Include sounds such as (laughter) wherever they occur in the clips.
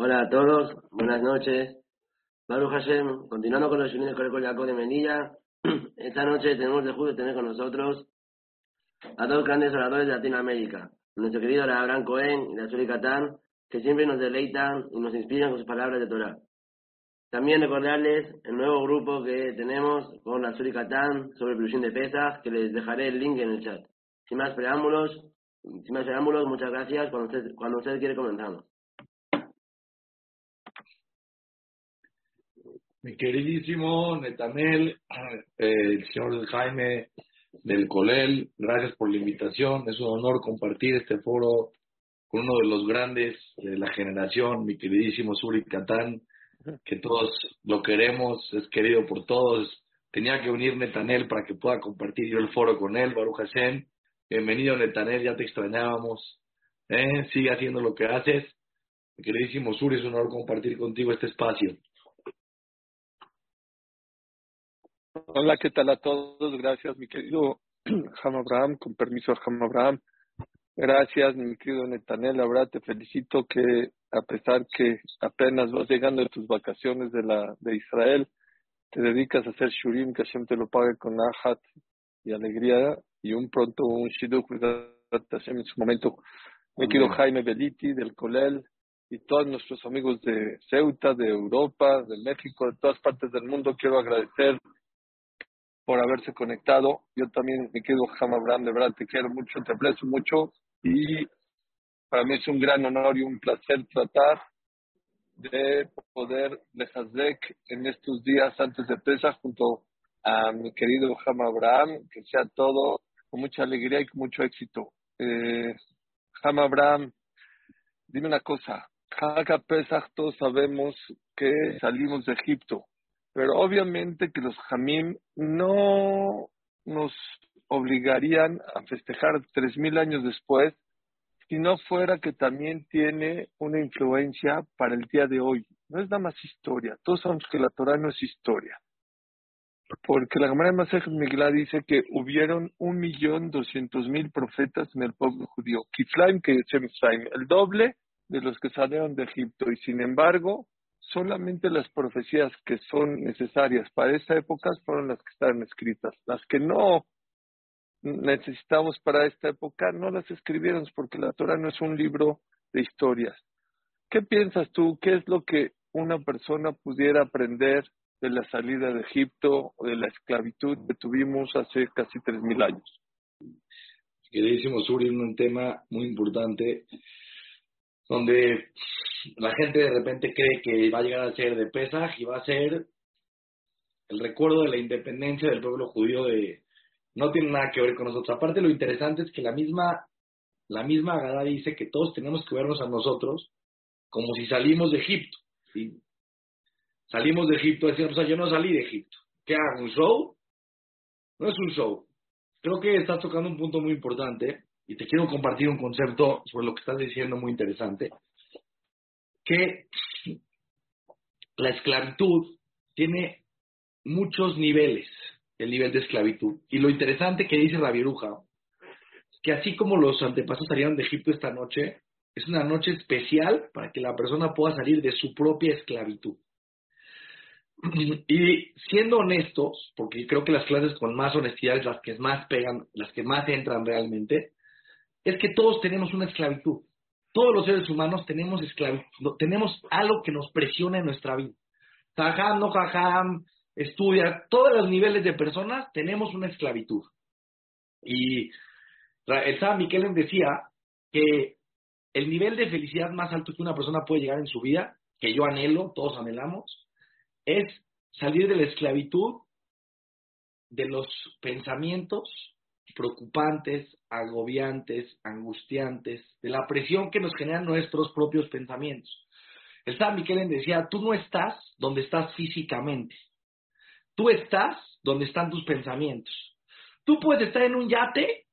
Hola a todos, buenas noches. Baruch Hashem, continuando con los Yunim de Jacob de Menilla, (clears throat) esta noche tenemos de tener con nosotros a dos grandes oradores de Latinoamérica, nuestro querido Abraham Cohen y la Suri Catán, que siempre nos deleitan y nos inspiran con sus palabras de Torah. También recordarles el nuevo grupo que tenemos con la Suri Catán sobre el de Pesas, que les dejaré el link en el chat. Sin más preámbulos, sin más preámbulos, muchas gracias. Cuando usted, cuando usted quiere comenzamos. Mi queridísimo Netanel, eh, el señor Jaime del Colel, gracias por la invitación. Es un honor compartir este foro con uno de los grandes de la generación, mi queridísimo Suri Catán, que todos lo queremos, es querido por todos. Tenía que venir Netanel para que pueda compartir yo el foro con él, Baruch Hashem. Bienvenido Netanel, ya te extrañábamos. ¿Eh? Sigue haciendo lo que haces. Mi queridísimo Suri, es un honor compartir contigo este espacio. Hola, ¿qué tal a todos? Gracias, mi querido (clears throat) Ham Abraham, con permiso Ham Abraham. Gracias, mi querido Netanel. La verdad, te felicito que a pesar que apenas vas llegando de tus vacaciones de la de Israel, te dedicas a hacer shurim, que Hashem te lo pague con ahat y alegría, y un pronto un shiduk, en su momento. Mi querido Jaime Beliti, del Colel, y todos nuestros amigos de Ceuta, de Europa, de México, de todas partes del mundo, quiero agradecer por haberse conectado. Yo también, me quedo Ham Abraham, de verdad te quiero mucho, te aprecio mucho y para mí es un gran honor y un placer tratar de poder Hazek en estos días antes de Pesach junto a mi querido Ham Abraham, que sea todo con mucha alegría y con mucho éxito. Eh, Ham Abraham, dime una cosa, Haga Pesach todos sabemos que salimos de Egipto pero obviamente que los jamim no nos obligarían a festejar tres mil años después si no fuera que también tiene una influencia para el día de hoy. No es nada más historia. Todos sabemos que la Torah no es historia. Porque la Gemara de Masej Migla dice que hubieron un millón doscientos mil profetas en el pueblo judío. Kiflaim que el doble de los que salieron de Egipto. Y sin embargo, solamente las profecías que son necesarias para esa época fueron las que estaban escritas. Las que no necesitamos para esta época no las escribieron porque la Torah no es un libro de historias. ¿Qué piensas tú? ¿Qué es lo que una persona pudiera aprender de la salida de Egipto o de la esclavitud que tuvimos hace casi tres mil años? Queridísimo Suri, un tema muy importante donde la gente de repente cree que va a llegar a ser de Pesaj y va a ser el recuerdo de la independencia del pueblo judío de no tiene nada que ver con nosotros. Aparte lo interesante es que la misma la misma Agadá dice que todos tenemos que vernos a nosotros como si salimos de Egipto. Salimos de Egipto, decíamos, o sea, yo no salí de Egipto. ¿Qué hago? ¿Un show? No es un show. Creo que estás tocando un punto muy importante y te quiero compartir un concepto sobre lo que estás diciendo muy interesante que la esclavitud tiene muchos niveles, el nivel de esclavitud. Y lo interesante que dice la viruja, que así como los antepasados salieron de Egipto esta noche, es una noche especial para que la persona pueda salir de su propia esclavitud. Y siendo honestos, porque creo que las clases con más honestidad es las que más pegan, las que más entran realmente, es que todos tenemos una esclavitud todos los seres humanos tenemos esclavitud, tenemos algo que nos presiona en nuestra vida. Jajam, no jajam, estudia, todos los niveles de personas tenemos una esclavitud. Y el San Miquel decía que el nivel de felicidad más alto que una persona puede llegar en su vida, que yo anhelo, todos anhelamos, es salir de la esclavitud de los pensamientos preocupantes, agobiantes, angustiantes, de la presión que nos generan nuestros propios pensamientos. El San Miquel decía, tú no estás donde estás físicamente, tú estás donde están tus pensamientos. Tú puedes estar en un yate,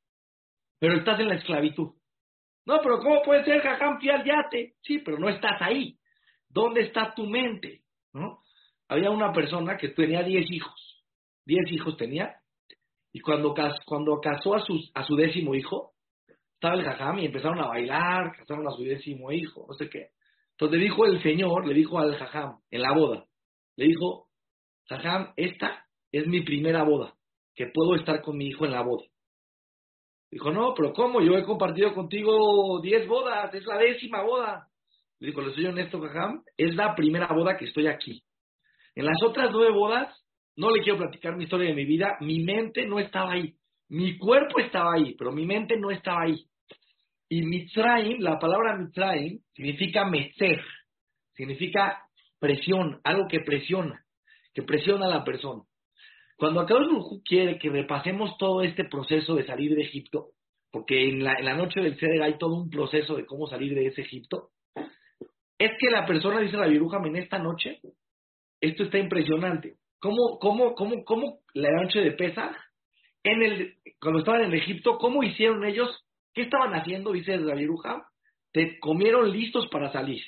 pero estás en la esclavitud. No, pero ¿cómo puede ser, jajam, fui al yate? Sí, pero no estás ahí. ¿Dónde está tu mente? ¿No? Había una persona que tenía 10 hijos. 10 hijos tenía y cuando, casó a su, a su décimo hijo, estaba el jajam y empezaron a bailar, casaron a su décimo hijo, no sé qué. Entonces le dijo el Señor, le dijo al Jajam en la boda, le dijo, Jajam, esta es mi primera boda, que puedo estar con mi hijo en la boda. Dijo, no, pero ¿cómo? Yo he compartido contigo diez bodas, es la décima boda. Le dijo, le soy honesto, Jajam, es la primera boda que estoy aquí. En las otras nueve bodas, no le quiero platicar mi historia de mi vida, mi mente no estaba ahí. Mi cuerpo estaba ahí, pero mi mente no estaba ahí. Y Mitzrayim, la palabra Mitzrayim, significa mecer, significa presión, algo que presiona, que presiona a la persona. Cuando Akadosh quiere que repasemos todo este proceso de salir de Egipto, porque en la, noche del Seder hay todo un proceso de cómo salir de ese Egipto, es que la persona, dice la viruja, en esta noche, esto está impresionante. ¿Cómo, cómo, cómo, cómo la noche de Pesach, en el, cuando estaban en Egipto, cómo hicieron ellos? ¿Qué estaban haciendo? Dice la viruja. Te comieron listos para salir.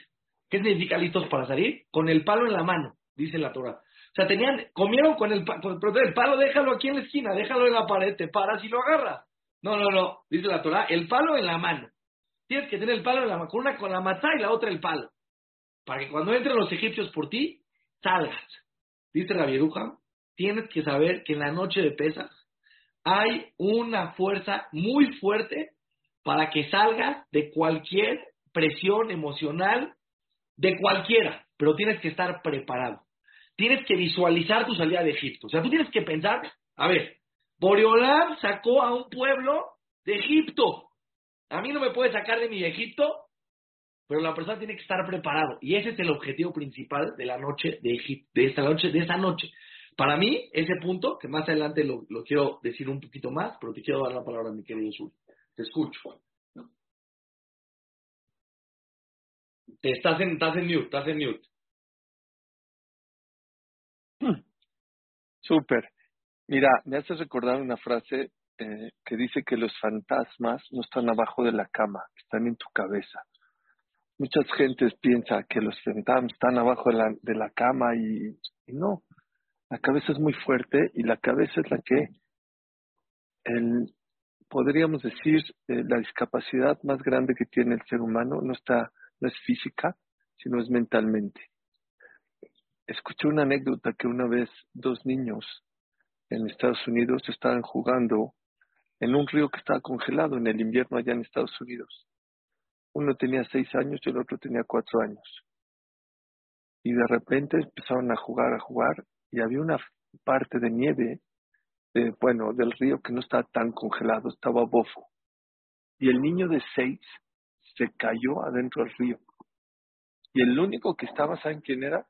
¿Qué significa listos para salir? Con el palo en la mano, dice la Torah. O sea, tenían, comieron con el, con el, palo, déjalo aquí en la esquina, déjalo en la pared, te paras y lo agarras. No, no, no, dice la Torah, el palo en la mano. Tienes que tener el palo en la mano, una con la matá y la otra el palo. Para que cuando entren los egipcios por ti, salgas. Dice la tienes que saber que en la noche de pesas hay una fuerza muy fuerte para que salgas de cualquier presión emocional de cualquiera, pero tienes que estar preparado. Tienes que visualizar tu salida de Egipto. O sea, tú tienes que pensar, a ver, Boreolam sacó a un pueblo de Egipto. A mí no me puede sacar de mi Egipto, pero la persona tiene que estar preparado. Y ese es el objetivo principal de la noche de Egipto, de esta noche, de esta noche. Para mí, ese punto, que más adelante lo, quiero decir un poquito más, pero te quiero dar la palabra a mi querido Sur. Te escucho. Estás en, estás en mute, estás en mute. Súper. Mira, me hace recordar una frase eh, que dice que los fantasmas no están abajo de la cama, están en tu cabeza. Muchas gentes piensan que los fantasmas están abajo de la, de la cama y, no. La cabeza es muy fuerte y la cabeza es la que, el, podríamos decir, eh, la discapacidad más grande que tiene el ser humano no está no es física, sino es mentalmente. Escuché una anécdota que una vez dos niños en Estados Unidos estaban jugando en un río que estaba congelado en el invierno allá en Estados Unidos. Uno tenía seis años y el otro tenía cuatro años. Y de repente empezaron a jugar, a jugar, y había una parte de nieve, bueno, del río que no estaba tan congelado, estaba bofo. Y el niño de seis se cayó adentro del río. Y el único que estaba, ¿saben quién era?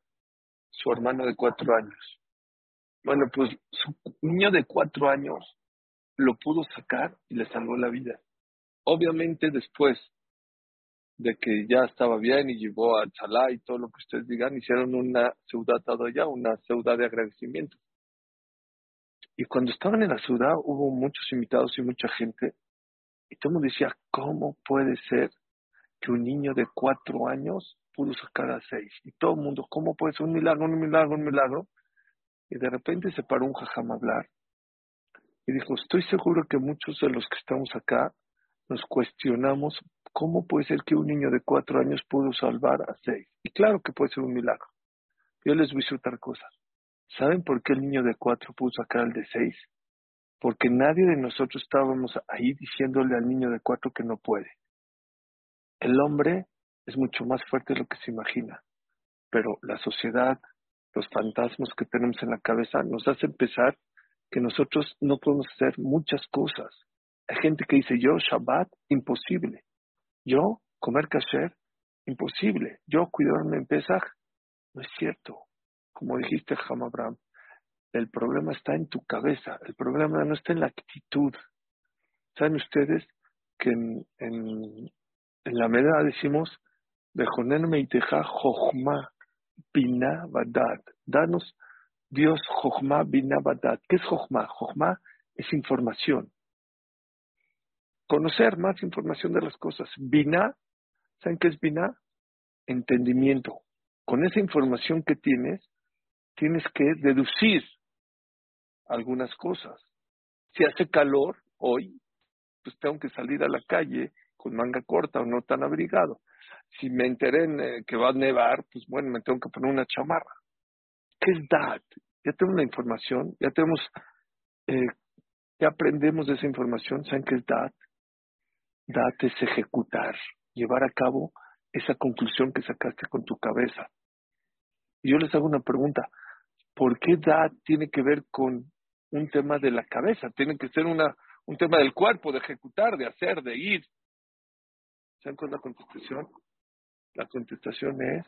Su hermano de cuatro años. Bueno, pues su niño de cuatro años lo pudo sacar y le salvó la vida. Obviamente después de que ya estaba bien y llevó a Chalá y todo lo que ustedes digan, hicieron una ciudad allá, una ciudad de agradecimiento. Y cuando estaban en la ciudad hubo muchos invitados y mucha gente. Y todo el mundo decía, ¿cómo puede ser que un niño de cuatro años pudo sacar a seis. Y todo el mundo, ¿cómo puede ser un milagro, un milagro, un milagro? Y de repente se paró un jajam a hablar y dijo, estoy seguro que muchos de los que estamos acá nos cuestionamos cómo puede ser que un niño de cuatro años pudo salvar a seis. Y claro que puede ser un milagro. Yo les voy a decir otra cosa. ¿Saben por qué el niño de cuatro pudo sacar al de seis? Porque nadie de nosotros estábamos ahí diciéndole al niño de cuatro que no puede. El hombre es mucho más fuerte de lo que se imagina, pero la sociedad, los fantasmas que tenemos en la cabeza nos hace pensar que nosotros no podemos hacer muchas cosas. Hay gente que dice, yo Shabbat, imposible. Yo comer kasher, imposible. Yo cuidarme en Pesach, no es cierto. Como dijiste, Ham Abraham, el problema está en tu cabeza, el problema no está en la actitud. ¿Saben ustedes que en en la medida decimos, Meiteja Jochma Bina Badat. Danos, Dios, Jochma Bina Badat. ¿Qué es Jochma? Jochma es información. Conocer más información de las cosas. Bina, ¿saben qué es Bina? Entendimiento. Con esa información que tienes, tienes que deducir algunas cosas. Si hace calor hoy, pues tengo que salir a la calle con manga corta o no tan abrigado. si me enteré eh, que va a nevar, pues bueno, me tengo que poner una chamarra. ¿Qué es DAT? Ya tenemos la información, ya tenemos, eh, ya aprendemos de esa información. ¿Saben qué es DAT? DAT es ejecutar, llevar a cabo esa conclusión que sacaste con tu cabeza. Y yo les hago una pregunta. ¿Por qué DAT tiene que ver con un tema de la cabeza? Tiene que ser una, un tema del cuerpo, de ejecutar, de hacer, de ir. ¿Saben cuál es la contestación? La contestación es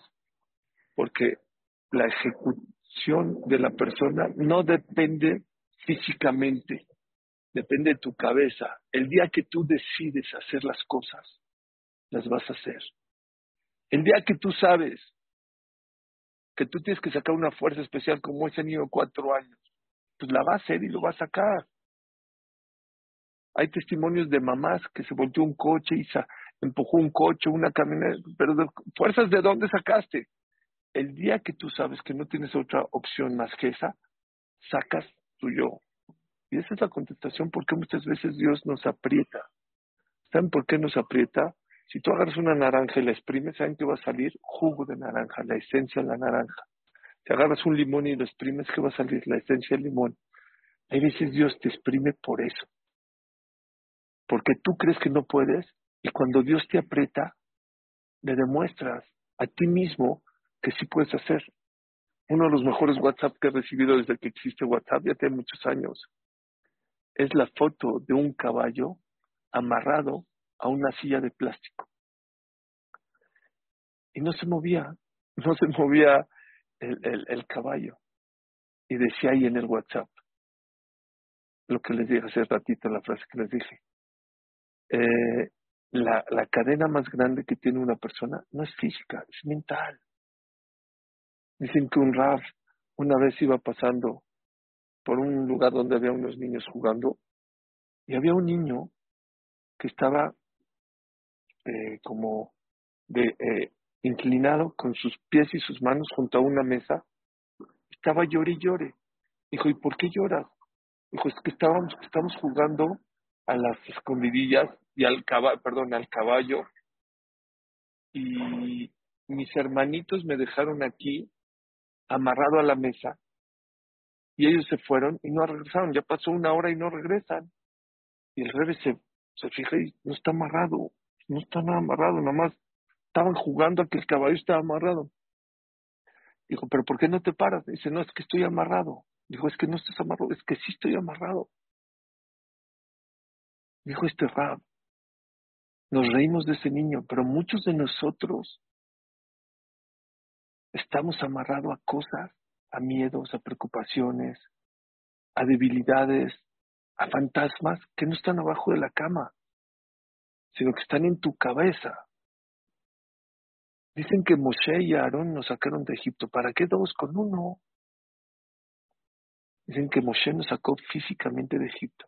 porque la ejecución de la persona no depende físicamente, depende de tu cabeza. El día que tú decides hacer las cosas, las vas a hacer. El día que tú sabes que tú tienes que sacar una fuerza especial como ese niño de cuatro años, pues la va a hacer y lo va a sacar. Hay testimonios de mamás que se volteó un coche y empujó un coche, una camioneta, pero fuerzas de dónde sacaste. El día que tú sabes que no tienes otra opción más que esa, sacas tu yo. Y esa es la contestación porque muchas veces Dios nos aprieta. ¿Saben por qué nos aprieta? Si tú agarras una naranja y la exprimes, ¿saben qué va a salir? Jugo de naranja, la esencia de la naranja. Si agarras un limón y lo exprimes, ¿qué va a salir? La esencia del limón. Hay veces Dios te exprime por eso. Porque tú crees que no puedes y cuando Dios te aprieta, le demuestras a ti mismo que sí puedes hacer. Uno de los mejores WhatsApp que he recibido desde que existe WhatsApp, ya tiene muchos años, es la foto de un caballo amarrado a una silla de plástico. Y no se movía, (laughs) no se movía el, el, caballo. Y decía ahí en el WhatsApp lo que les dije hace ratito, la frase que les dije. Eh, la, la cadena más grande que tiene una persona no es física, es mental. Dicen que un Raf una vez iba pasando por un lugar donde había unos niños jugando y había un niño que estaba eh, como de eh, inclinado con sus pies y sus manos junto a una mesa, estaba llore y llore. Dijo, ¿y por qué lloras? Dijo, es que estábamos, estamos jugando a las escondidillas y al caballo, perdón, al caballo. Y mis hermanitos me dejaron aquí amarrado a la mesa y ellos se fueron y no regresaron. Ya pasó una hora y no regresan. Y el revés se, se fija y no está amarrado no está nada amarrado, nomás estaban jugando a que el caballo estaba amarrado. Dijo, pero ¿por qué no te paras? Dice, no, es que estoy amarrado. Dijo, es que no estás amarrado, es que sí estoy amarrado. Dijo este Rab, nos reímos de ese niño, pero muchos de nosotros estamos amarrados a cosas, a miedos, a preocupaciones, a debilidades, a fantasmas que no están abajo de la cama sino que están en tu cabeza. Dicen que Moshe y Aarón nos sacaron de Egipto. ¿Para qué dos con uno? Dicen que Moshe nos sacó físicamente de Egipto.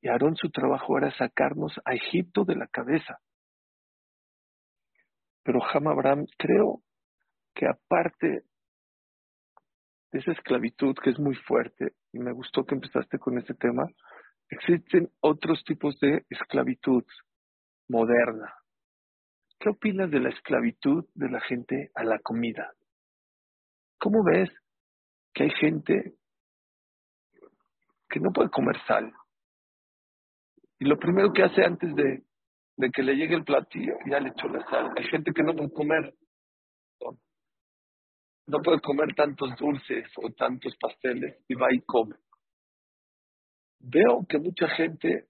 Y Aarón su trabajo era sacarnos a Egipto de la cabeza. Pero Ham Abraham, creo que aparte esa esclavitud que es muy fuerte, y me gustó que empezaste con este tema, existen otros tipos de esclavitud moderna. ¿Qué opinas de la esclavitud de la gente a la comida? ¿Cómo ves que hay gente que no puede comer sal? Y lo primero que hace antes de, de que le llegue el platillo, ya le echó la sal. Hay gente que no puede comer, no puede comer tantos dulces o tantos pasteles y va y come. Veo que mucha gente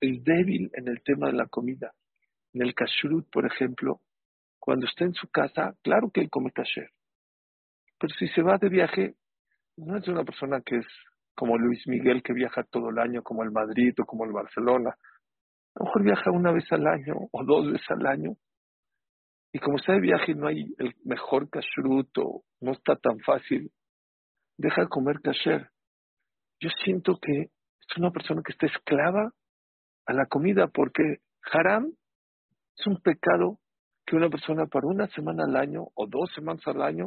es débil en el tema de la comida. En el kashrut, por ejemplo, cuando está en su casa, claro que él come kasher. Pero si se va de viaje, no es una persona que es como Luis Miguel que viaja todo el año, como el Madrid o como el Barcelona. A lo mejor viaja una vez al año o dos veces al año. Y como está de viaje y no hay el mejor kashrut o no está tan fácil, deja de comer kasher. Yo siento que es una persona que está esclava a la comida, porque haram es un pecado que una persona para una semana al año o dos semanas al año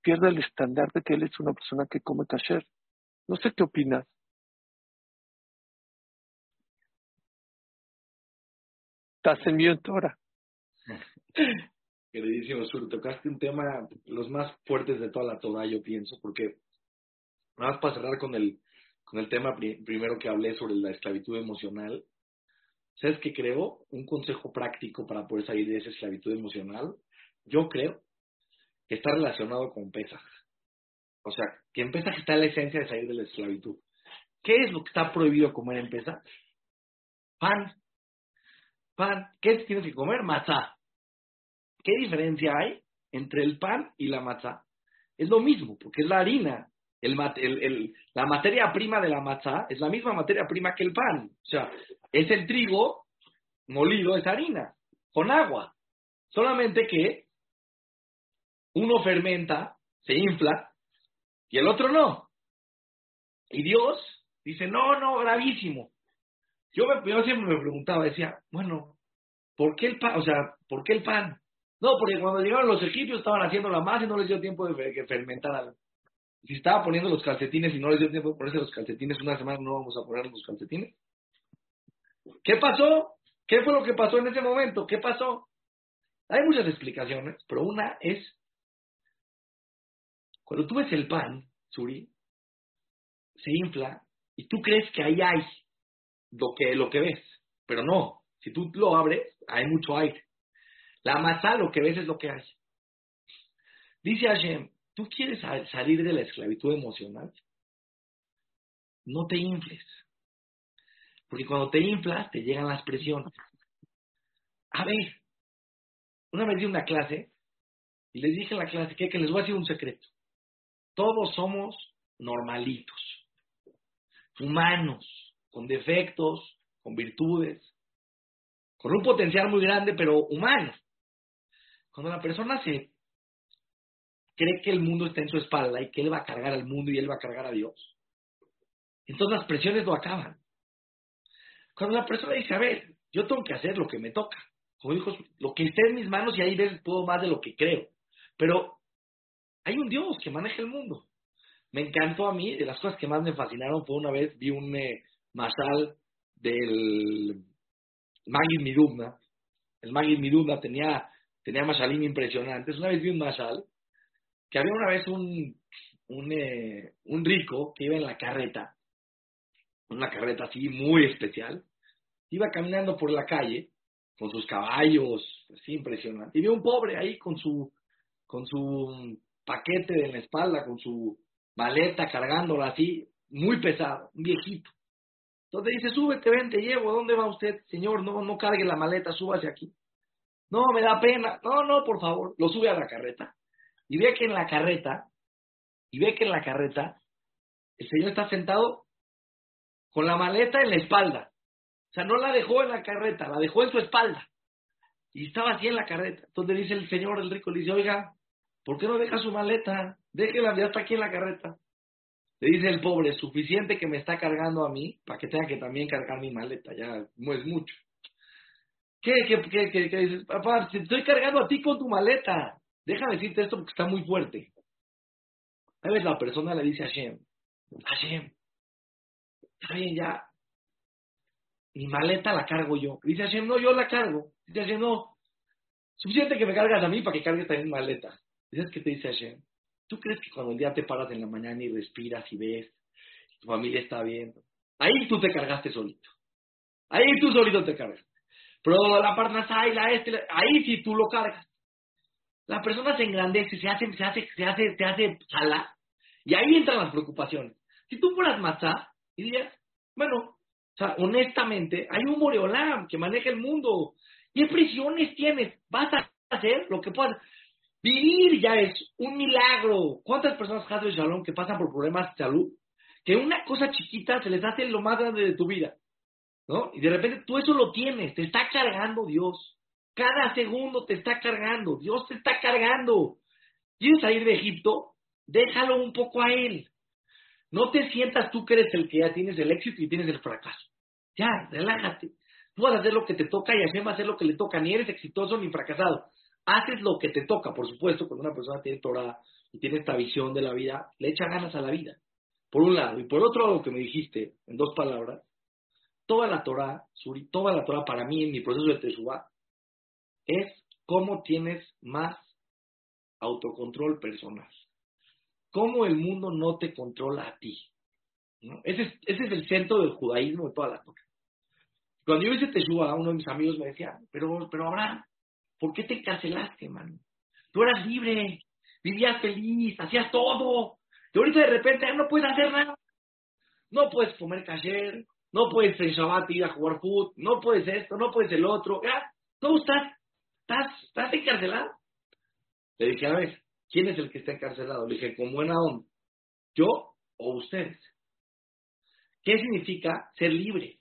pierda el estándar de que él es una persona que come kasher. No sé qué opinas. Estás en mi ahora. Queridísimo Sur, tocaste un tema, los más fuertes de toda la Torah, yo pienso, porque nada más para cerrar con el, con el tema primero que hablé sobre la esclavitud emocional, ¿sabes qué creo? Un consejo práctico para poder salir de esa esclavitud emocional, yo creo que está relacionado con Pesaj. O sea, que en Pesaj está la esencia de salir de la esclavitud. ¿Qué es lo que está prohibido comer en Pesaj? Pan. Pan. ¿Qué tienes que comer? Matzah. ¿Qué diferencia hay entre el pan y la matzah? Es lo mismo, porque es la harina. La materia prima de la matzah es la misma materia prima que el pan. O sea, es el trigo molido, es harina, con agua. Solamente que uno fermenta, se infla, y el otro no. Y Dios dice, no, no, gravísimo. Yo, me, yo siempre me preguntaba, decía, bueno, ¿por qué el pan? O sea, ¿por qué el pan? No, porque cuando llegaron los egipcios estaban haciendo la masa y no les dio tiempo de que fermentar algo. Si estaba poniendo los calcetines y no les dio tiempo de ponerse los calcetines una semana, no vamos a poner los calcetines. ¿Qué pasó? ¿Qué fue lo que pasó en ese momento? ¿Qué pasó? Hay muchas explicaciones, pero una es, cuando tú ves el pan, Suri, se infla y tú crees que ahí hay lo que, lo que ves, pero no. Si tú lo abres, hay mucho aire. La masa lo que ves es lo que hay. Dice Hashem, ¿tú quieres salir de la esclavitud emocional? No te infles. Porque cuando te inflas, te llegan las presiones. A ver, una vez di una clase y les dije en la clase que, que les voy a decir un secreto. Todos somos normalitos, humanos, con defectos, con virtudes, con un potencial muy grande, pero humanos. Cuando la persona se cree que el mundo está en su espalda y que él va a cargar al mundo y él va a cargar a Dios, entonces las presiones lo acaban. Cuando la persona dice, a ver, yo tengo que hacer lo que me toca, como dijo, lo que esté en mis manos y ahí ves todo más de lo que creo, pero hay un Dios que maneja el mundo. Me encantó a mí, de las cosas que más me fascinaron fue una vez vi un eh, masal del Magid Midubna. El Magid Midubna tenía tenía masalim impresionantes. Una vez vi un masal que había una vez un, un, eh, un rico que iba en la carreta, una carreta así muy especial, iba caminando por la calle con sus caballos, así impresionante, y vio un pobre ahí con su, con su paquete en la espalda, con su maleta cargándola así, muy pesado, un viejito. Entonces dice, súbete, ven, te llevo, ¿dónde va usted? Señor, no, no cargue la maleta, súbase aquí. No, me da pena. No, no, por favor. Lo sube a la carreta. Y ve que en la carreta, y ve que en la carreta, el señor está sentado con la maleta en la espalda. O sea, no la dejó en la carreta, la dejó en su espalda. Y estaba así en la carreta. Entonces dice el señor, el rico, le dice, oiga, ¿por qué no deja su maleta? Déjela, ya está aquí en la carreta. Le dice el pobre, suficiente que me está cargando a mí para que tenga que también cargar mi maleta, ya no es mucho. ¿Qué, qué, qué, qué, qué dices? Papá, te estoy cargando a ti con tu maleta. Déjame decirte esto porque está muy fuerte. A veces la persona le dice a Hashem, Hashem, está bien ya, mi maleta la cargo yo. Dice Hashem, no, yo la cargo. Dice Hashem, no, suficiente que me cargas a mí para que cargue también maleta. Dices que te dice Hashem, ¿tú crees que cuando el día te paras en la mañana y respiras y ves, tu familia está viendo, ahí tú te cargaste solito. Ahí tú solito te cargas. Pero la parnasá y la este, ahí sí tú lo cargas. La persona se engrandece, se hace, se hace, se hace, se hace sala, y ahí entran las preocupaciones. Si tú fueras matzá y dirías, bueno, o sea, honestamente, hay un Moreolam que maneja el mundo. ¿Qué prisiones tienes? Vas a hacer lo que puedas. Vivir ya es un milagro. ¿Cuántas personas, de Shalom, que pasan por problemas de salud? Que una cosa chiquita se les hace lo más grande de tu vida. ¿No? Y de repente tú eso lo tienes, te está cargando Dios. Cada segundo te está cargando, Dios te está cargando. ¿Quieres salir de Egipto? Déjalo un poco a Él. No te sientas tú que eres el que ya tienes el éxito y tienes el fracaso. Ya, relájate. Tú vas a hacer lo que te toca y Hashem va a hacer lo que le toca. Ni eres exitoso ni fracasado. Haces lo que te toca, por supuesto, cuando una persona tiene Torah y tiene esta visión de la vida, le echa ganas a la vida. Por un lado. Y por otro lado, que me dijiste, en dos palabras, toda la Torah, Suri, toda la Torah para mí en mi proceso de Teshuvah es cómo tienes más autocontrol personal. Cómo el mundo no te controla a ti. Ese, es, el centro del judaísmo de toda la cosas. Cuando yo hice Teshua, uno de mis amigos me decía, pero, pero Abraham, ¿por qué te encarcelaste, man? Tú eras libre, vivías feliz, hacías todo. Y ahorita de repente no puedes hacer nada. No puedes comer kasher, no puedes en Shabbat ir a jugar fútbol, no puedes esto, no puedes el otro. Ya, tú estás, estás, estás encarcelado. Le dije, a ver, ¿quién es el que está encarcelado? Le dije, con buena onda, ¿yo o ustedes? ¿Qué significa ser libre?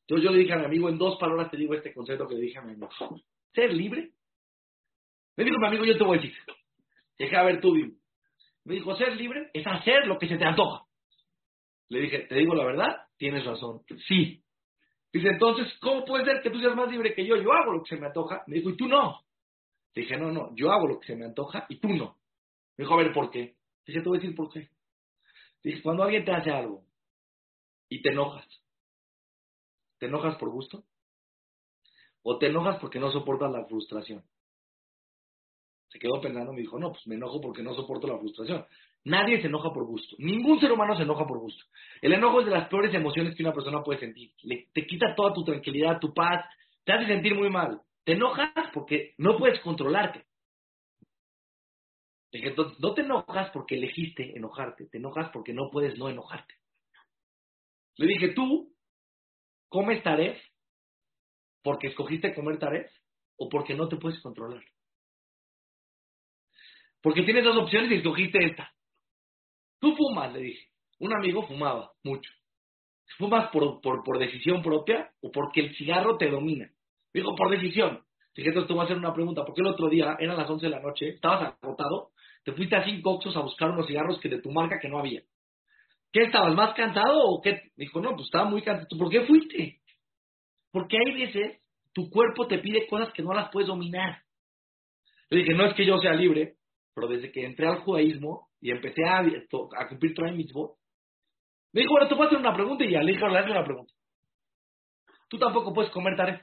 Entonces yo le dije a mi amigo, en dos palabras te digo este concepto que le dije a mi amigo. ¿Ser libre? Me dijo mi amigo, yo te voy a decir. Deja ver tú, Me dijo, ser libre es hacer lo que se te antoja. Le dije, ¿te digo la verdad? Tienes razón. Sí. Dice, entonces, ¿cómo puede ser que tú seas más libre que yo? Yo hago lo que se me antoja. Me dijo, ¿y tú no? Le dije, no, no, yo hago lo que se me antoja y tú no. Me dijo, a ver, ¿por qué? Dije, te voy a decir por qué. Dije, cuando alguien te hace algo y te enojas, ¿te enojas por gusto? ¿O te enojas porque no soportas la frustración? Se quedó pensando me dijo, no, pues me enojo porque no soporto la frustración. Nadie se enoja por gusto. Ningún ser humano se enoja por gusto. El enojo es de las peores emociones que una persona puede sentir. te quita toda tu tranquilidad, tu paz, te hace sentir muy mal. Te enojas porque no puedes controlarte. Entonces, no te enojas porque elegiste enojarte, te enojas porque no puedes no enojarte. Le dije, tú comes taref porque escogiste comer taref o porque no te puedes controlar. Porque tienes dos opciones y escogiste esta. Tú fumas, le dije. Un amigo fumaba mucho. ¿Fumas por, decisión propia o porque el cigarro te domina? Dijo, por decisión. Dije, entonces te voy a hacer una pregunta. ¿Por qué el otro día, eran las 11 de la noche, estabas agotado, te fuiste a cinco oxos a buscar unos cigarros que de tu marca que no había? ¿Qué estabas más cansado o qué? Dijo, no, pues estaba muy cansado. ¿Por qué fuiste? Porque hay veces tu cuerpo te pide cosas que no las puedes dominar. Le dije, no es que yo sea libre, pero desde que entré al judaísmo y empecé a, cumplir mis Mitzvot, me dijo, bueno, te voy a hacer una pregunta y ya le dije, le una pregunta. Tú tampoco puedes comer taref.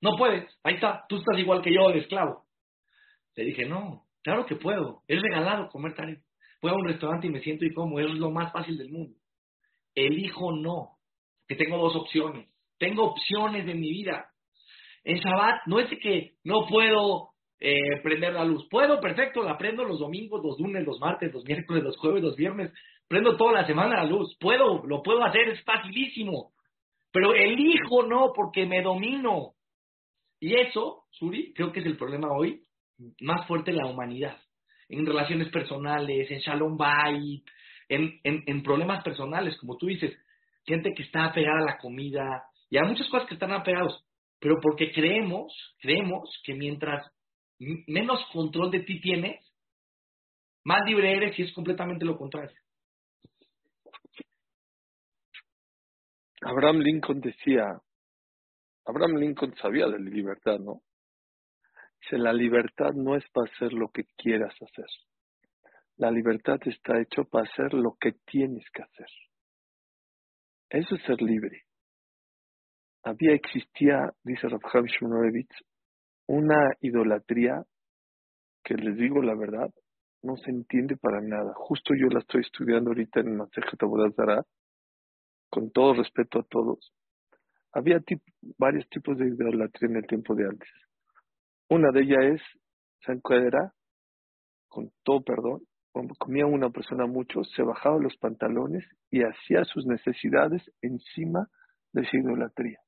No puedes, ahí está, tú estás igual que yo de esclavo. Le dije, no, claro que puedo, es regalado comer taref. Voy a un restaurante y me siento y como, es lo más fácil del mundo. Elijo no, que tengo dos opciones. Tengo opciones de mi vida. En Shabbat no es que no puedo eh, prender la luz. Puedo, perfecto, la prendo los domingos, los lunes, los martes, los miércoles, los jueves, los viernes. Prendo toda la semana la luz. Puedo, lo puedo hacer, es facilísimo. Pero elijo no porque me domino. Y eso, Suri, creo que es el problema hoy más fuerte en la humanidad. En relaciones personales, en Shalom Bay, en, en, en problemas personales, como tú dices, gente que está apegada a la comida, y hay muchas cosas que están apegados, pero porque creemos, creemos que mientras menos control de ti tienes, más libre eres y es completamente lo contrario. Abraham Lincoln decía, Abraham Lincoln sabía de la libertad, ¿no? Dice, la libertad no es para hacer lo que quieras hacer. La libertad está hecho para hacer lo que tienes que hacer. Eso es ser libre. Había, existía, dice Rabham Shmunovich, una idolatría que les digo la verdad, no se entiende para nada. Justo yo la estoy estudiando ahorita en Masejet Zara, con todo respeto a todos. Había varios tipos de idolatría en el tiempo de antes. Una de ellas es, ¿saben cuál era? Con todo perdón, comía una persona mucho, se bajaba los pantalones y hacía sus necesidades encima de esa idolatría.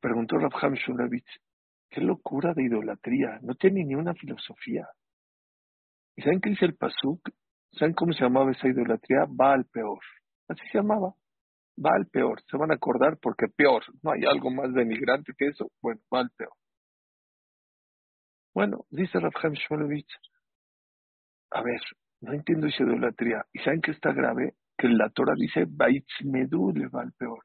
Preguntó Rabham Shulevich, qué locura de idolatría, no tiene ni una filosofía. ¿Y saben qué dice el Pasuk? ¿Saben cómo se llamaba esa idolatría? Va al peor. Así se llamaba. Va al peor. Se van a acordar porque peor. No hay algo más denigrante que eso. Bueno, va al peor. Bueno, dice Rabham Shulevich, a ver, no entiendo esa idolatría. ¿Y saben qué está grave? Que la Torah dice, Baitzmedu le va al peor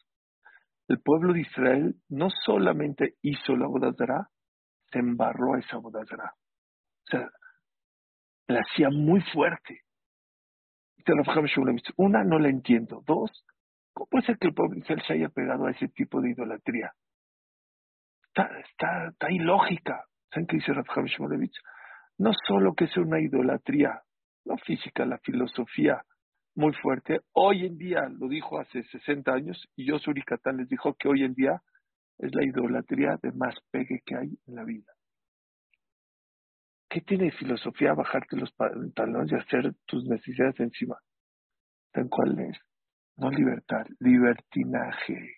el pueblo de Israel no solamente hizo la bodazara, se embarró a esa bodazara. O sea, la hacía muy fuerte. Una, no la entiendo. Dos, ¿cómo puede ser que el pueblo de Israel se haya pegado a ese tipo de idolatría? está, está, está ilógica. ¿Saben qué dice Shmolevich? No solo que es una idolatría, no física, la filosofía muy fuerte. Hoy en día, lo dijo hace 60 años, y yo, Suri les dijo que hoy en día es la idolatría de más pegue que hay en la vida. ¿Qué tiene filosofía bajarte los pantalones y hacer tus necesidades encima? ¿Saben cuál es? No libertad, libertinaje.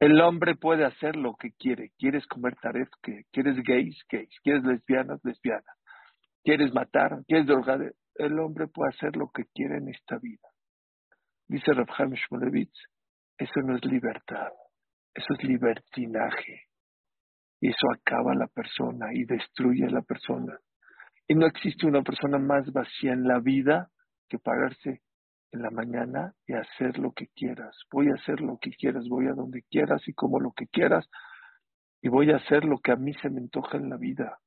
El hombre puede hacer lo que quiere. ¿Quieres comer taref? ¿Quieres gays? Gays. ¿Quieres lesbianas? Lesbianas. ¿Quieres matar? ¿Quieres drogar? El hombre puede hacer lo que quiere en esta vida. Dice Rabhaim Shmulevitz, eso no es libertad, eso es libertinaje. Y eso acaba la persona y destruye a la persona. Y no existe una persona más vacía en la vida que pararse en la mañana y hacer lo que quieras. Voy a hacer lo que quieras, voy a donde quieras y como lo que quieras. Y voy a hacer lo que a mí se me antoja en la vida.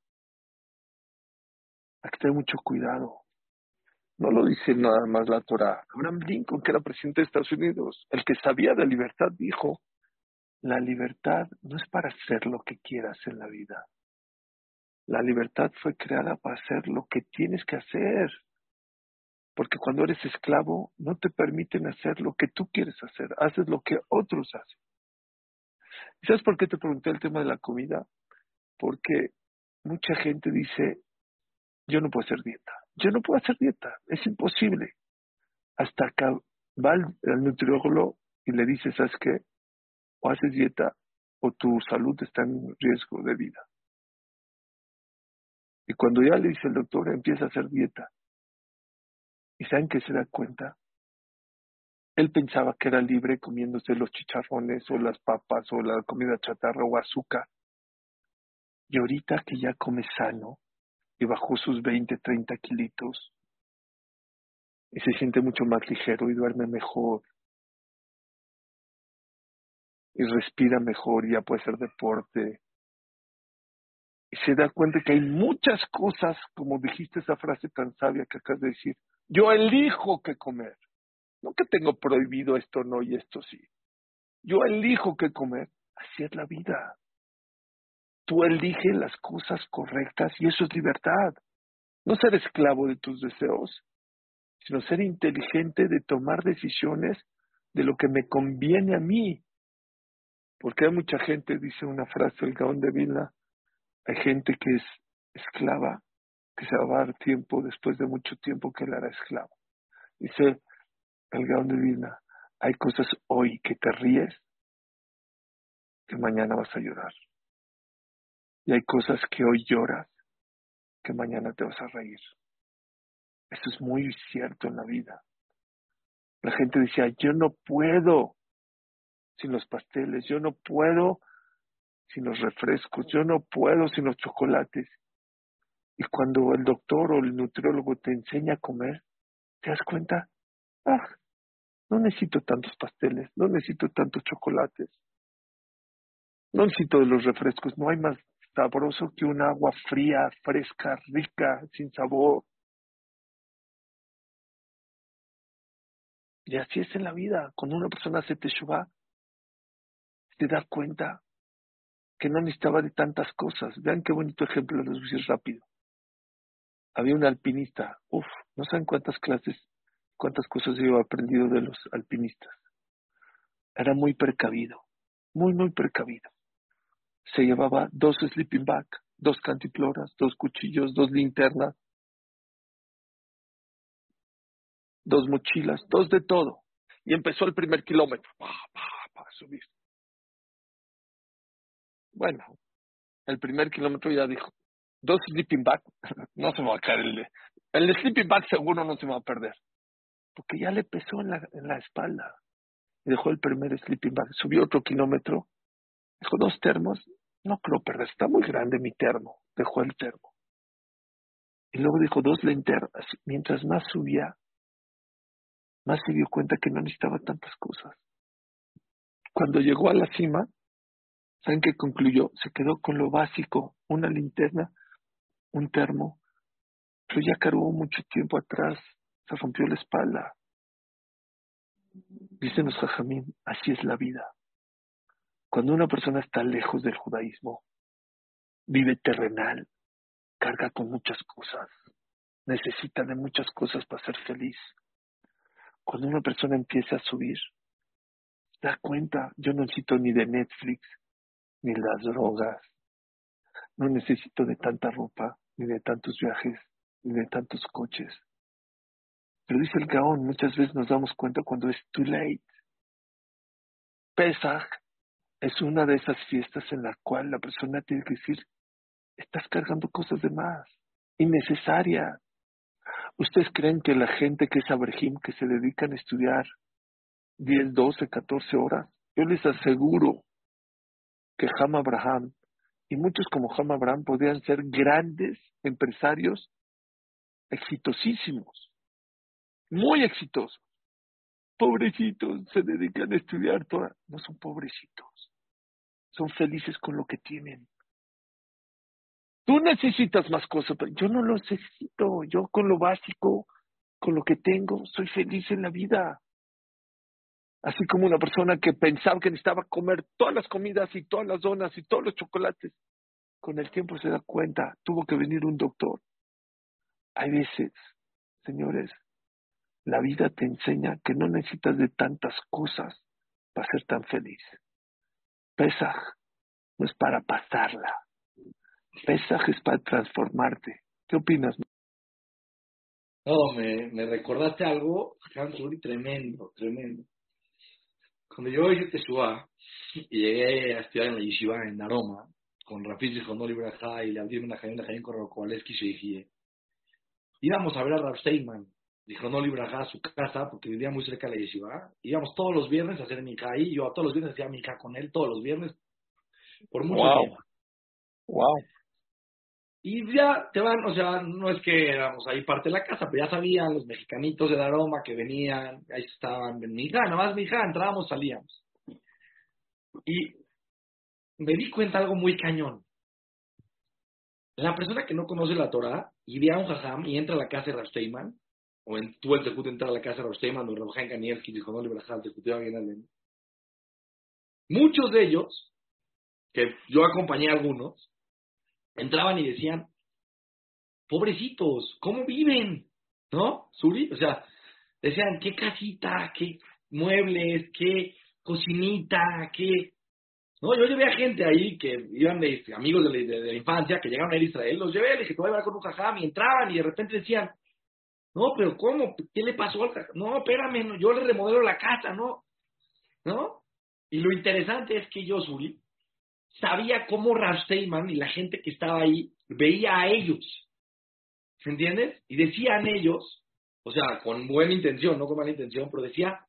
Hay que tener mucho cuidado. No lo dice nada más la Torah. Abraham Lincoln, que era presidente de Estados Unidos, el que sabía de libertad, dijo, la libertad no es para hacer lo que quieras en la vida. La libertad fue creada para hacer lo que tienes que hacer. Porque cuando eres esclavo, no te permiten hacer lo que tú quieres hacer, haces lo que otros hacen. ¿Y sabes por qué te pregunté el tema de la comida? Porque mucha gente dice, yo no puedo hacer dieta, yo no puedo hacer dieta, es imposible. Hasta que va al, nutriólogo y le dice, ¿sabes qué? O haces dieta o tu salud está en riesgo de vida. Y cuando ya le dice el doctor, empieza a hacer dieta ¿Y saben que se da cuenta? Él pensaba que era libre comiéndose los chicharrones o las papas o la comida chatarra o azúcar. Y ahorita que ya come sano y bajó sus 20, 30 kilitos y se siente mucho más ligero y duerme mejor y respira mejor y ya puede hacer deporte. Y se da cuenta que hay muchas cosas, como dijiste esa frase tan sabia que acabas de decir, yo elijo qué comer. No que tengo prohibido esto no y esto sí. Yo elijo qué comer. Así es la vida. Tú eliges las cosas correctas y eso es libertad. No ser esclavo de tus deseos, sino ser inteligente de tomar decisiones de lo que me conviene a mí. Porque hay mucha gente, dice una frase el Gaón de Vilna, hay gente que es esclava que se va a dar tiempo después de mucho tiempo que él era esclavo. Dice el Gaón de Vilna, hay cosas hoy que te ríes que mañana vas a llorar. Y hay cosas que hoy lloras que mañana te vas a reír. Eso es muy cierto en la vida. La gente decía, yo no puedo sin los pasteles, yo no puedo sin los refrescos, yo no puedo sin los chocolates. Y cuando el doctor o el nutriólogo te enseña a comer, te das cuenta, ah, no necesito tantos pasteles, no necesito tantos chocolates, no necesito los refrescos, no hay más sabroso que un agua fría, fresca, rica, sin sabor. Y así es en la vida. Cuando una persona hace teshuva, se da cuenta que no necesitaba de tantas cosas. Vean qué bonito ejemplo, les voy rápido había un alpinista, uff, no saben cuántas clases, cuántas cosas yo he aprendido de los alpinistas. Era muy precavido, muy, muy precavido. Se llevaba dos sleeping bags, dos cantifloras, dos cuchillos, dos linternas, dos mochilas, dos de todo. Y empezó el primer kilómetro, subir. Bueno, el primer kilómetro ya dijo, dos sleeping bags, (laughs) no se me va a caer el, el sleeping bag seguro no se me va a perder. Porque ya le pesó en la, en la espalda. Dejó el primer sleeping bag, subió otro kilómetro, dejó dos termos, no creo perder, está muy grande mi termo, dejó el termo. Y luego dijo dos linternas, mientras más subía, más se dio cuenta que no necesitaba tantas cosas. Cuando llegó a la cima, ¿saben qué concluyó? Se quedó con lo básico, una linterna un termo, pero ya cargó mucho tiempo atrás, se rompió la espalda. Dicen jajamín, así es la vida. Cuando una persona está lejos del judaísmo, vive terrenal, carga con muchas cosas, necesita de muchas cosas para ser feliz. Cuando una persona empieza a subir, da cuenta, yo no necesito ni de Netflix, ni las drogas, no necesito de tanta ropa, ni de tantos viajes, ni de tantos coches. Pero dice el Gaón, muchas veces nos damos cuenta cuando es too late. Pesach es una de esas fiestas en la cual la persona tiene que decir, estás cargando cosas de más, innecesarias. ¿Ustedes creen que la gente que es abrejim, que se dedican a estudiar 10, 12, 14 horas, yo les aseguro que Ham Abraham y muchos como Ham Abraham podrían ser grandes empresarios exitosísimos, muy exitosos. Pobrecitos, se dedican a estudiar toda. No son pobrecitos, son felices con lo que tienen. Tú necesitas más cosas, pero yo no lo necesito. Yo con lo básico, con lo que tengo, soy feliz en la vida. Así como una persona que pensaba que necesitaba comer todas las comidas y todas las donas y todos los chocolates, con el tiempo se da cuenta, tuvo que venir un doctor. Hay veces, señores, la vida te enseña que no necesitas de tantas cosas para ser tan feliz. Pesaj no es para pasarla. Pesaj es para transformarte. ¿Qué opinas? No, me, recordaste algo, Hansuri, tremendo, tremendo. Cuando yo hice Teshua y llegué a estudiar en la Yeshiva en Aroma, con Rafiz y con Oliver y le abrí una Jaén de con Rokovalevsky y dije, íbamos a ver a Steinman, dijo no a su casa, porque vivía muy cerca de la Yeshiva. Íbamos todos los viernes a hacer Mika ahí, yo a todos los viernes hacía Mika con él, todos los viernes, por mucho tiempo. Wow. Y ya te van, o sea, no es que éramos ahí parte de la casa, pero ya sabían los mexicanitos de aroma que venían, ahí estaban, mi hija, nada más mi hija, entrábamos, salíamos. Y me di cuenta algo muy cañón. La persona que no conoce la Torah y ve a un jajam y entra a la casa de Rav o en, tuvo el de entrar a la casa de Rav Steinman, o Rav Kanievski dijo, no le discutió bien Muchos de ellos, que yo acompañé a algunos, entraban y decían, pobrecitos, ¿cómo viven? ¿No? Suri, o sea, decían, qué casita, qué muebles, qué cocinita, qué... No, yo llevé a gente ahí que iban de amigos de la, infancia, que llegaron a ir a Israel, los llevé, les dije, te voy a llevar con un jajam, y entraban y de repente decían, no, pero ¿cómo? ¿Qué le pasó al? No, espérame, yo le remodelo la casa, ¿no? ¿No? Y lo interesante es que yo, Suri, sabía cómo Rav y la gente que estaba ahí veía a ellos. ¿Se entiendes? Y decían ellos, o sea, con buena intención, no con mala intención, pero decía,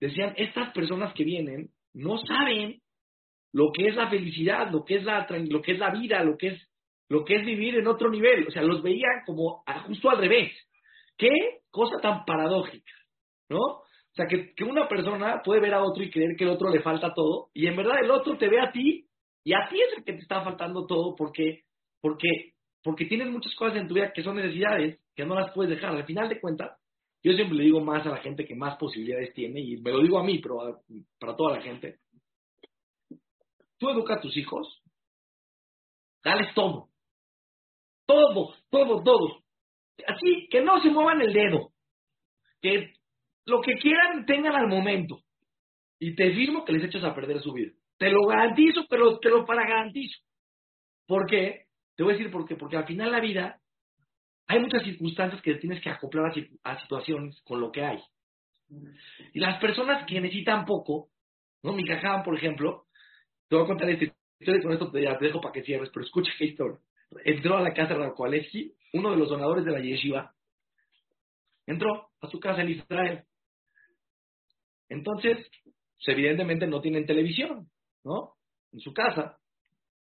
decían, estas personas que vienen no saben lo que es la felicidad, lo que es la, lo que es la vida, lo que es, lo que es vivir en otro nivel. O sea, los veían como justo al revés. Qué cosa tan paradójica, ¿no? O sea, que, que, una persona puede ver a otro y creer que el otro le falta todo, y en verdad el otro te ve a ti, y a ti es el que te está faltando todo porque, porque, porque tienes muchas cosas en tu vida que son necesidades, que no las puedes dejar. Al final de cuentas, yo siempre le digo más a la gente que más posibilidades tiene, y me lo digo a mí, pero para toda la gente. Tú educa a tus hijos, dales todo. Todo, todo, todo. Así, que no se muevan el dedo. Que lo que quieran tengan al momento. Y te firmo que les echas a perder su vida. Te lo garantizo, pero te lo para garantizo. ¿Por qué? Te voy a decir por qué. Porque al final la vida hay muchas circunstancias que tienes que acoplar a, situaciones con lo que hay. Y las personas que necesitan poco, ¿no? Mi cajaban, por ejemplo, te voy a contar esta historia, con esto te, dejo para que cierres, pero escucha qué historia. Entró a la casa de Rakoalevsky, uno de los donadores de la yeshiva, entró a su casa en Israel. Entonces, pues, evidentemente no tienen televisión, ¿no? En su casa,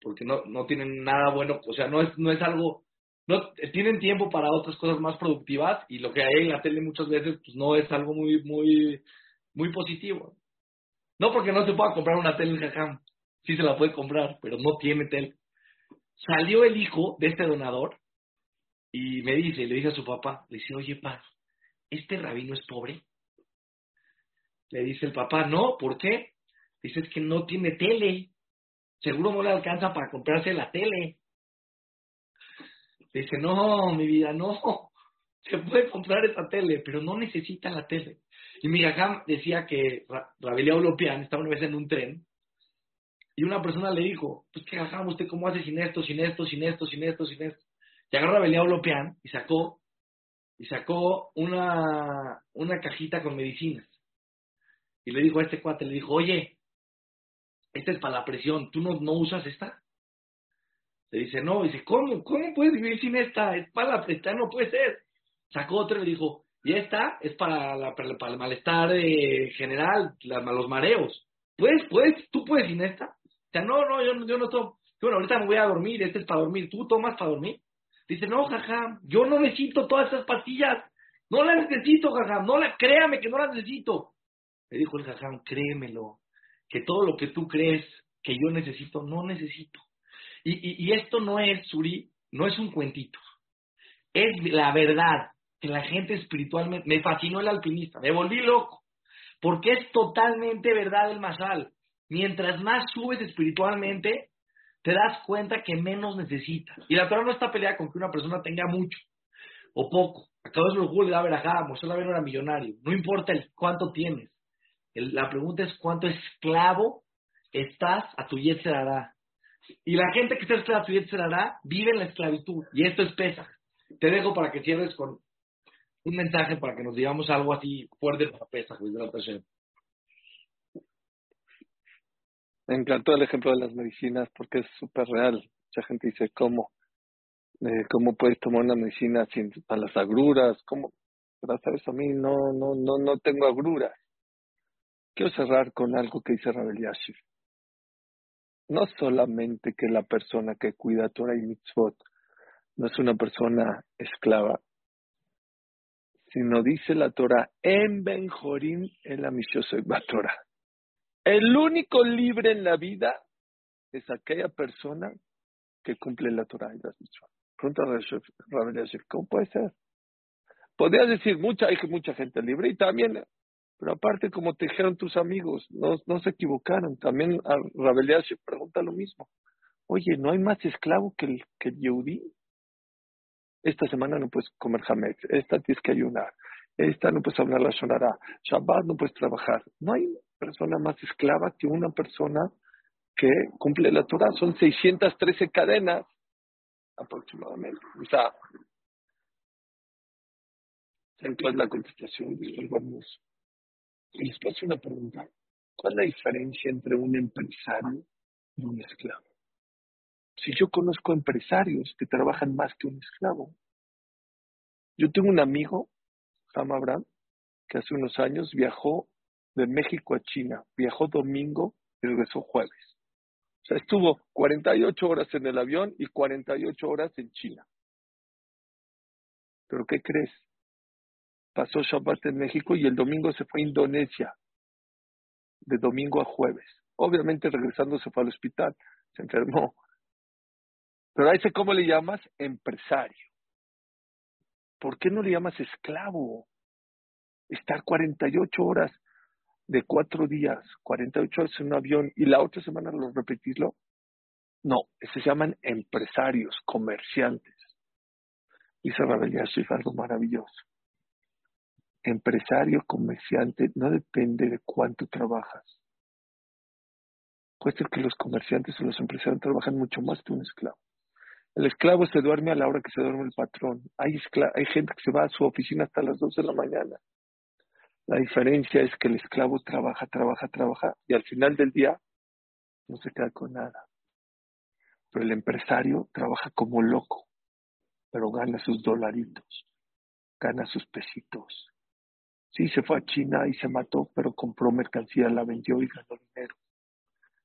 porque no, no tienen nada bueno, o sea, no es, no es algo, no tienen tiempo para otras cosas más productivas y lo que hay en la tele muchas veces pues no es algo muy, muy, muy positivo. No porque no se pueda comprar una tele en Jajam, sí se la puede comprar, pero no tiene tele. Salió el hijo de este donador y me dice, le dice a su papá, le dice, oye, pa, ¿este rabino es pobre? Le dice el papá, no, ¿por qué? Dice, es que no tiene tele. Seguro no le alcanza para comprarse la tele. Dice, no, mi vida, no. (laughs) Se puede comprar esa tele, pero no necesita la tele. Y Mirajam decía que Rabelia Olopian estaba una vez en un tren y una persona le dijo, pues qué Jajam, ¿usted cómo hace sin esto, sin esto, sin esto, sin esto, sin esto? Y agarró Rabelia Olopian y sacó, y sacó una, una cajita con medicinas. Y le dijo a este cuate, le dijo, oye, esta es para la presión, ¿tú no, no usas esta? Le dice, no, dice, ¿cómo? ¿Cómo puedes vivir sin esta? Es para la presión, no puede ser. Sacó otra y le dijo, y esta es para, la, para, el malestar eh, general, los mareos. ¿Puedes, puedes, tú puedes sin esta? Sea, no, no, yo, yo no tomo. Bueno, ahorita me voy a dormir, este es para dormir. ¿Tú tomas para dormir? Dice, no, jaja, yo no necesito todas esas pastillas. No las necesito, jaja, no la, créame que no las necesito. Le dijo el jajam, créemelo, que todo lo que tú crees que yo necesito, no necesito. Y, y, y esto no es, Suri, no es un cuentito. Es la verdad que la gente espiritualmente, me fascinó el alpinista, me volví loco, porque es totalmente verdad el masal. Mientras más subes espiritualmente, te das cuenta que menos necesitas. Y la Torah no está peleada con que una persona tenga mucho o poco. Acabo de lo le da verajá, Moshe no era millonario. No importa el cuánto tienes. la pregunta es cuánto esclavo estás a tu Yetzerará. Y la gente que está esclava a tu Yetzerará vive en la esclavitud. Y esto es pesa. Te dejo para que cierres con un mensaje para que nos digamos algo así fuerte para Pesach, Me encantó el ejemplo de las medicinas porque es súper real. Mucha gente dice, ¿cómo? Eh, ¿Cómo puedes tomar una medicina sin a las agruras? ¿Cómo? Pero sabes, a mí no, no, no, no tengo agruras. Quiero cerrar con algo que dice Rabel Yashir. No solamente que la persona que cuida Torah y Mitzvot no es una persona esclava, sino dice la Torah, en Benjorim el la Torah. El único libre en la vida es aquella persona que cumple la Torah y las mitzvot. Pregunta a ¿cómo puede ser? Podrías decir, mucha, hay mucha gente libre y también, pero aparte, como te dijeron tus amigos, no, se equivocaron. También a Rabel pregunta lo mismo. Oye, ¿no hay más esclavo que el, que el Yehudí? Esta semana no puedes comer jamés, esta tienes que ayunar, esta no puedes hablar la sonará, Shabbat no puedes trabajar. No hay persona más esclava que una persona que cumple la Torah. Son 613 cadenas aproximadamente. O sea, ¿cuál es la contestación? Vamos. Y les paso una pregunta. ¿Cuál es la diferencia entre un empresario y un esclavo? Si yo conozco empresarios que trabajan más que un esclavo. Yo tengo un amigo, Ham Abraham, que hace unos años viajó de México a China. Viajó domingo y regresó jueves. O sea, estuvo 48 horas en el avión y 48 horas en China. ¿Pero qué crees? Pasó Shabbat en México y el domingo se fue a Indonesia. De domingo a jueves. Obviamente regresando se fue al hospital. Se enfermó. Pero a ese, ¿cómo le llamas? Empresario. ¿Por qué no le llamas esclavo? Estar 48 horas de cuatro días, 48 horas en un avión y la otra semana lo repetirlo. No, se llaman empresarios, comerciantes. Dice Rabel es algo maravilloso. Empresario, comerciante, no depende de cuánto trabajas. Puede ser que los comerciantes o los empresarios trabajan mucho más que un esclavo. El esclavo se duerme a la hora que se duerme el patrón. Hay, hay gente que se va a su oficina hasta las 12 de la mañana. La diferencia es que el esclavo trabaja, trabaja, trabaja y al final del día no se queda con nada. Pero el empresario trabaja como loco, pero gana sus dolaritos, gana sus pesitos. Sí, se fue a China y se mató, pero compró mercancía, la vendió y ganó dinero.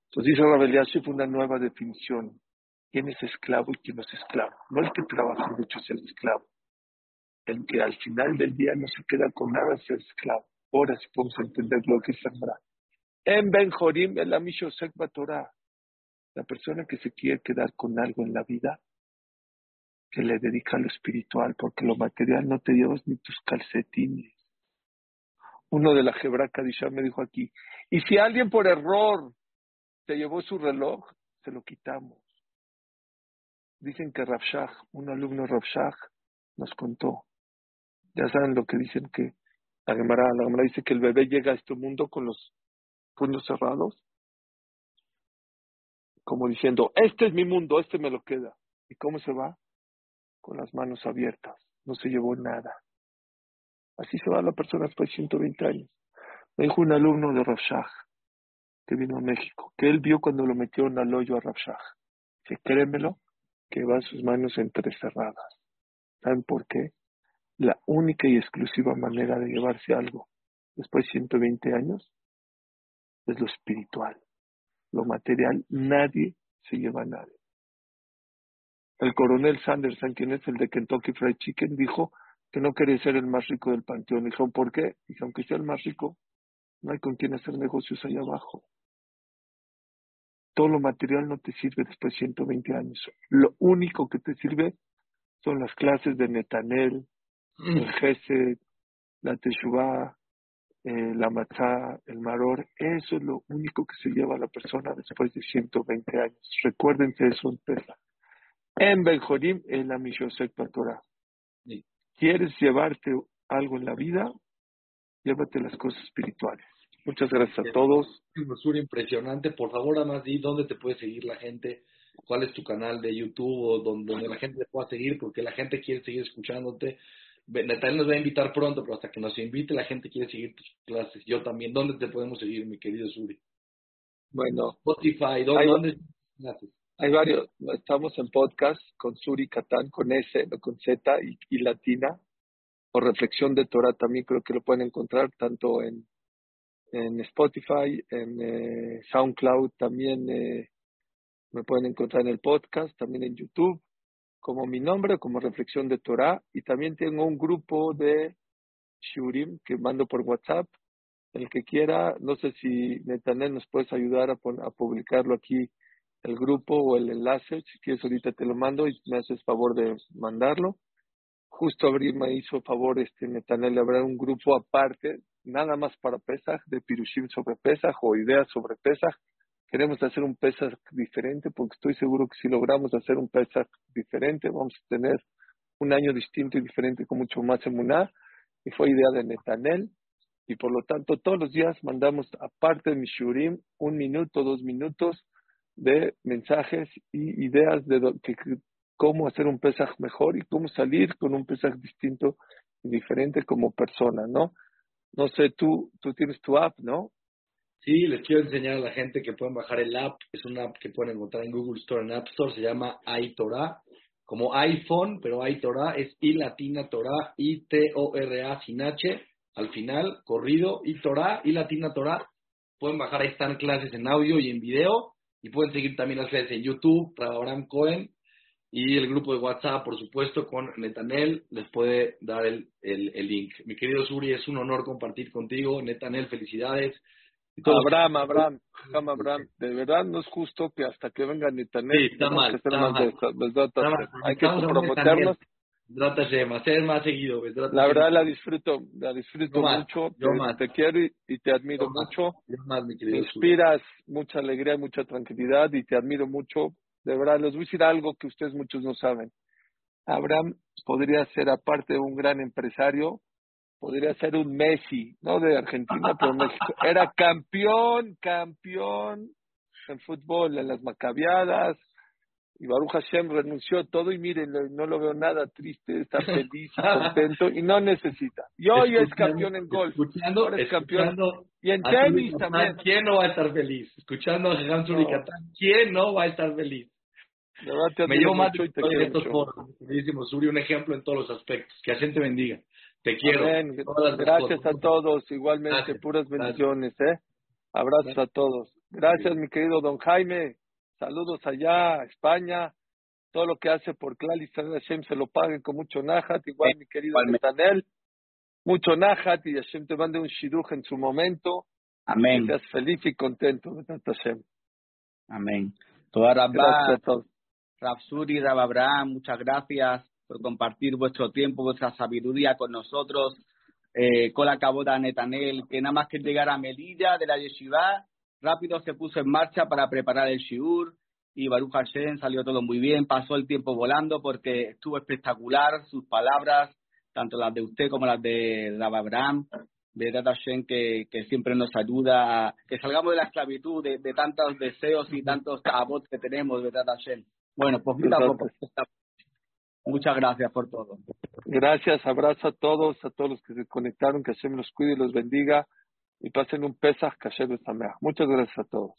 Entonces dice Rabel fue una nueva definición quién es esclavo y quién no es esclavo. No el que trabaja mucho es el esclavo. El que al final del día no se queda con nada es esclavo. Ahora sí podemos entender lo que es sembrar. En Ben Jorim, el Amishosek Torah. La persona que se quiere quedar con algo en la vida, que le dedica a lo espiritual, porque lo material no te llevas ni tus calcetines. Uno de la Hebra Kadisha me dijo aquí, y si alguien por error se llevó su reloj, se lo quitamos. Dicen que Rafshah, un alumno Rafshah, nos contó. Ya saben lo que dicen que la Gemara, la Gemara dice que el bebé llega a este mundo con los puños cerrados, como diciendo, este es mi mundo, este me lo queda. ¿Y cómo se va? Con las manos abiertas, no se llevó nada. Así se va la persona después de 120 años. Me dijo un alumno de Rafshah, que vino a México, que él vio cuando lo metieron al hoyo a Rafshah. Que créemelo, que va sus manos entrecerradas. ¿Saben por qué? La única y exclusiva manera de llevarse algo después de 120 años es lo espiritual. Lo material, nadie se lleva a nadie. El coronel Sanders, quien es el de Kentucky Fried Chicken, dijo que no quería ser el más rico del panteón. Dijo, ¿por qué? Dijo, aunque sea el más rico, no hay con quien hacer negocios allá abajo. Todo lo material no te sirve después de 120 años. Lo único que te sirve son las clases de Netanel, el. Gesed, la Teshuvah, eh, la Matzah, el Maror. Eso es lo único que se lleva a la persona después de 120 años. Recuérdense eso en Pesa. En Benjorim, en la Mishosek Torah. ¿Quieres llevarte algo en la vida? Llévate las cosas espirituales. Muchas gracias a todos. Impresionante. Por favor, además, di dónde te puede seguir la gente, cuál es tu canal de YouTube o donde, la gente te pueda seguir, porque la gente quiere seguir escuchándote. Natal nos va a invitar pronto, pero hasta que nos invite la gente quiere seguir tus clases. Yo también. ¿Dónde te podemos seguir, mi querido Suri? Bueno. Spotify, ¿dónde? Hay, hay varios. Estamos en podcast con Suri Catán, con S, no con Z y, latina. O Reflexión de Torah también creo que lo pueden encontrar tanto en en Spotify, en eh, SoundCloud también eh, me pueden encontrar en el podcast, también en YouTube, como mi nombre, como Reflexión de Torah, y también tengo un grupo de Shurim que mando por WhatsApp. El que quiera, no sé si Netanel nos puedes ayudar a, a publicarlo aquí, el grupo o el enlace, si quieres ahorita te lo mando y me haces favor de mandarlo. Justo Abril me hizo favor este Netanel abrir un grupo aparte nada más para Pesach, de Pirushim sobre Pesach o ideas sobre Pesach. Queremos hacer un Pesach diferente porque estoy seguro que si logramos hacer un Pesach diferente vamos a tener un año distinto y diferente con mucho más emuná. Y fue idea de Netanel. Y por lo tanto todos los días mandamos aparte de Mishurim un minuto, dos minutos de mensajes y ideas de cómo hacer un Pesach mejor y cómo salir con un Pesach distinto y diferente como persona, ¿no? No sé, tú, tú tienes tu app, ¿no? Sí, les quiero enseñar a la gente que pueden bajar el app. Es una app que pueden encontrar en Google Store, en App Store. Se llama iTorah, como iPhone, pero iTorah es I latina Torah, I-T-O-R-A sin H, al final, corrido, iTorah, I latina Torah. Pueden bajar, ahí están clases en audio y en video. Y pueden seguir también las clases en YouTube, Abraham Cohen. Y el grupo de WhatsApp, por supuesto, con Netanel, les puede dar el, el, link. Mi querido Suri, es un honor compartir contigo. Netanel, felicidades. Abraham, Abraham, Abraham, de verdad no es justo que hasta que venga Netanel. Sí, está mal. Hay que hacer más seguido. La verdad la disfruto, la disfruto mucho. te, quiero y, te admiro mucho. me inspiras mucha alegría, mucha tranquilidad y te admiro mucho de verdad, les voy a decir algo que ustedes muchos no saben. Abraham podría ser, aparte de un gran empresario, podría ser un Messi, no de Argentina, pero México. (laughs) Era campeón, campeón en fútbol, en las macabiadas. Y Baruch Hashem renunció todo y miren, no lo veo nada triste, está feliz y contento y no necesita. Y hoy es campeón en golf. Escuchando, es campeón. Y en tenis también. ¿Quién no va a estar feliz? Escuchando a Hans no. ¿quién no va a estar feliz? Me llevo más de estos foros. Un ejemplo en todos los aspectos. Que Hashem te bendiga. Te quiero. Gracias a todos, igualmente, puras bendiciones, ¿eh? Abrazos a todos. Gracias, mi querido don Jaime. Saludos allá, España. Todo lo que hace por Clali Hashem se lo paguen con mucho najat. Igual, mi querido Netanel. Mucho najat y Hashem te mande un shiduj en su momento. Amén. Que seas feliz y contento, Hashem. Amén. Gracias a todos. Rafsuri, Rab Abraham, muchas gracias por compartir vuestro tiempo, vuestra sabiduría con nosotros. eh, con la caboda Netanel, que nada más que llegar a Melilla de la Yeshiva, rápido se puso en marcha para preparar el Shiur y Baruch Hashem salió todo muy bien, pasó el tiempo volando porque estuvo espectacular, sus palabras, tanto las de usted como las de Rab Abraham, de Data Hashem, que, que siempre nos ayuda, a, que salgamos de la esclavitud, de, de tantos deseos y tantos tabots que tenemos de Data Hashem. Bueno, pues Muchas gracias por todo. Gracias, abrazo a todos, a todos los que se conectaron, que Hashem los cuide y los bendiga y pasen un de Sameach. Muchas gracias a todos.